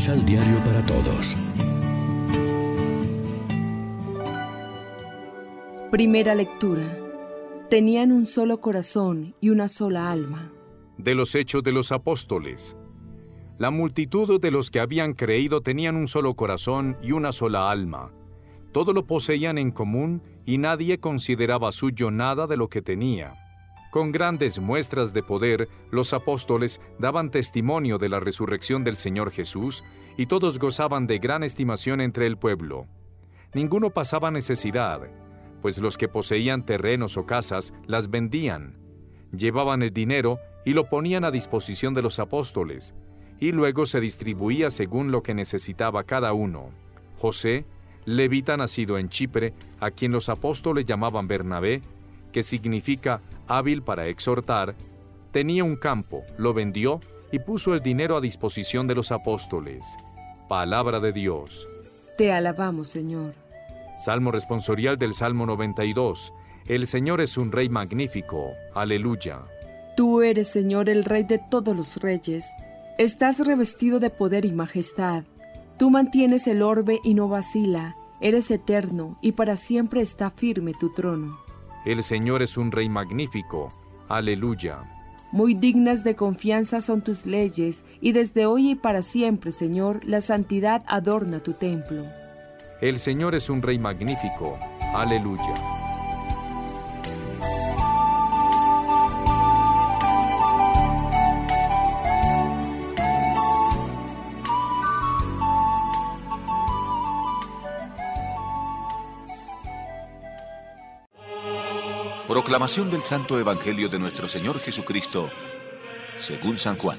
Misal Diario para Todos. Primera lectura. Tenían un solo corazón y una sola alma. De los Hechos de los Apóstoles. La multitud de los que habían creído tenían un solo corazón y una sola alma. Todo lo poseían en común y nadie consideraba suyo nada de lo que tenía. Con grandes muestras de poder, los apóstoles daban testimonio de la resurrección del Señor Jesús y todos gozaban de gran estimación entre el pueblo. Ninguno pasaba necesidad, pues los que poseían terrenos o casas las vendían, llevaban el dinero y lo ponían a disposición de los apóstoles, y luego se distribuía según lo que necesitaba cada uno. José, levita nacido en Chipre, a quien los apóstoles llamaban Bernabé, que significa hábil para exhortar, tenía un campo, lo vendió y puso el dinero a disposición de los apóstoles. Palabra de Dios. Te alabamos, Señor. Salmo responsorial del Salmo 92. El Señor es un Rey magnífico. Aleluya. Tú eres, Señor, el Rey de todos los reyes. Estás revestido de poder y majestad. Tú mantienes el orbe y no vacila. Eres eterno y para siempre está firme tu trono. El Señor es un Rey magnífico. Aleluya. Muy dignas de confianza son tus leyes, y desde hoy y para siempre, Señor, la santidad adorna tu templo. El Señor es un Rey magnífico. Aleluya. Proclamación del Santo Evangelio de nuestro Señor Jesucristo, según San Juan.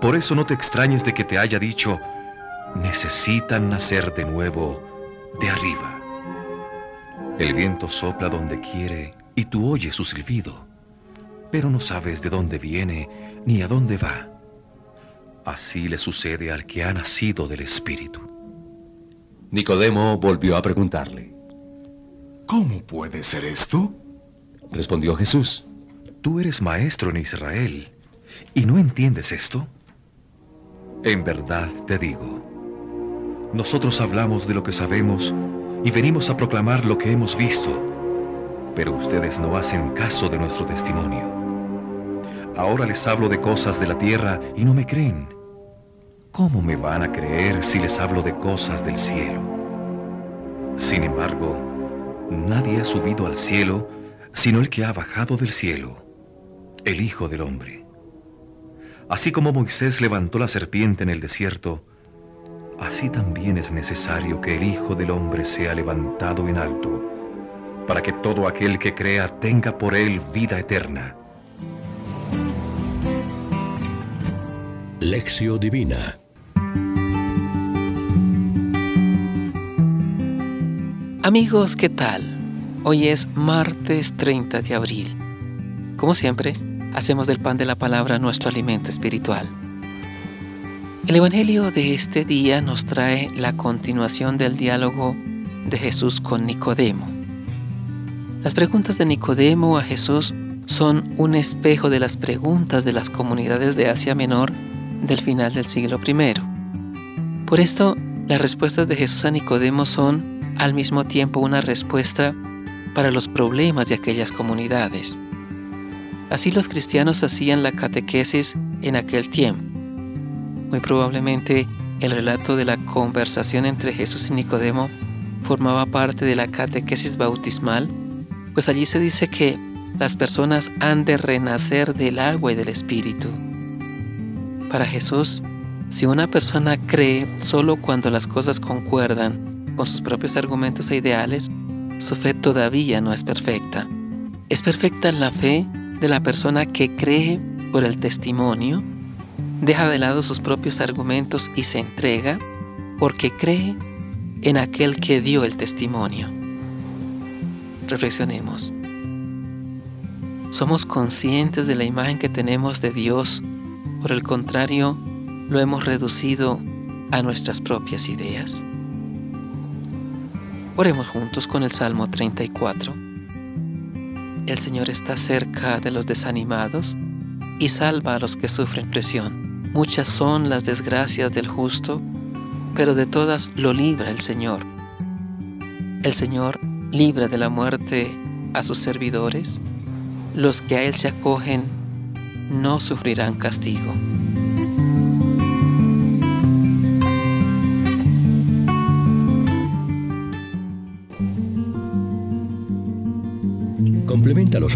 Por eso no te extrañes de que te haya dicho, necesitan nacer de nuevo de arriba. El viento sopla donde quiere y tú oyes su silbido, pero no sabes de dónde viene ni a dónde va. Así le sucede al que ha nacido del Espíritu. Nicodemo volvió a preguntarle. ¿Cómo puede ser esto? Respondió Jesús. Tú eres maestro en Israel y no entiendes esto. En verdad te digo, nosotros hablamos de lo que sabemos y venimos a proclamar lo que hemos visto, pero ustedes no hacen caso de nuestro testimonio. Ahora les hablo de cosas de la tierra y no me creen. ¿Cómo me van a creer si les hablo de cosas del cielo? Sin embargo, nadie ha subido al cielo sino el que ha bajado del cielo, el Hijo del Hombre. Así como Moisés levantó la serpiente en el desierto, así también es necesario que el Hijo del Hombre sea levantado en alto, para que todo aquel que crea tenga por él vida eterna. Lección Divina Amigos, ¿qué tal? Hoy es martes 30 de abril. Como siempre, hacemos del pan de la palabra nuestro alimento espiritual. El Evangelio de este día nos trae la continuación del diálogo de Jesús con Nicodemo. Las preguntas de Nicodemo a Jesús son un espejo de las preguntas de las comunidades de Asia Menor del final del siglo I. Por esto, las respuestas de Jesús a Nicodemo son al mismo tiempo una respuesta para los problemas de aquellas comunidades. Así los cristianos hacían la catequesis en aquel tiempo. Muy probablemente el relato de la conversación entre Jesús y Nicodemo formaba parte de la catequesis bautismal, pues allí se dice que las personas han de renacer del agua y del espíritu. Para Jesús, si una persona cree solo cuando las cosas concuerdan con sus propios argumentos e ideales, su fe todavía no es perfecta. Es perfecta la fe de la persona que cree por el testimonio, deja de lado sus propios argumentos y se entrega porque cree en aquel que dio el testimonio. Reflexionemos. ¿Somos conscientes de la imagen que tenemos de Dios? Por el contrario, lo hemos reducido a nuestras propias ideas. Oremos juntos con el Salmo 34. El Señor está cerca de los desanimados y salva a los que sufren presión. Muchas son las desgracias del justo, pero de todas lo libra el Señor. El Señor libra de la muerte a sus servidores. Los que a Él se acogen no sufrirán castigo.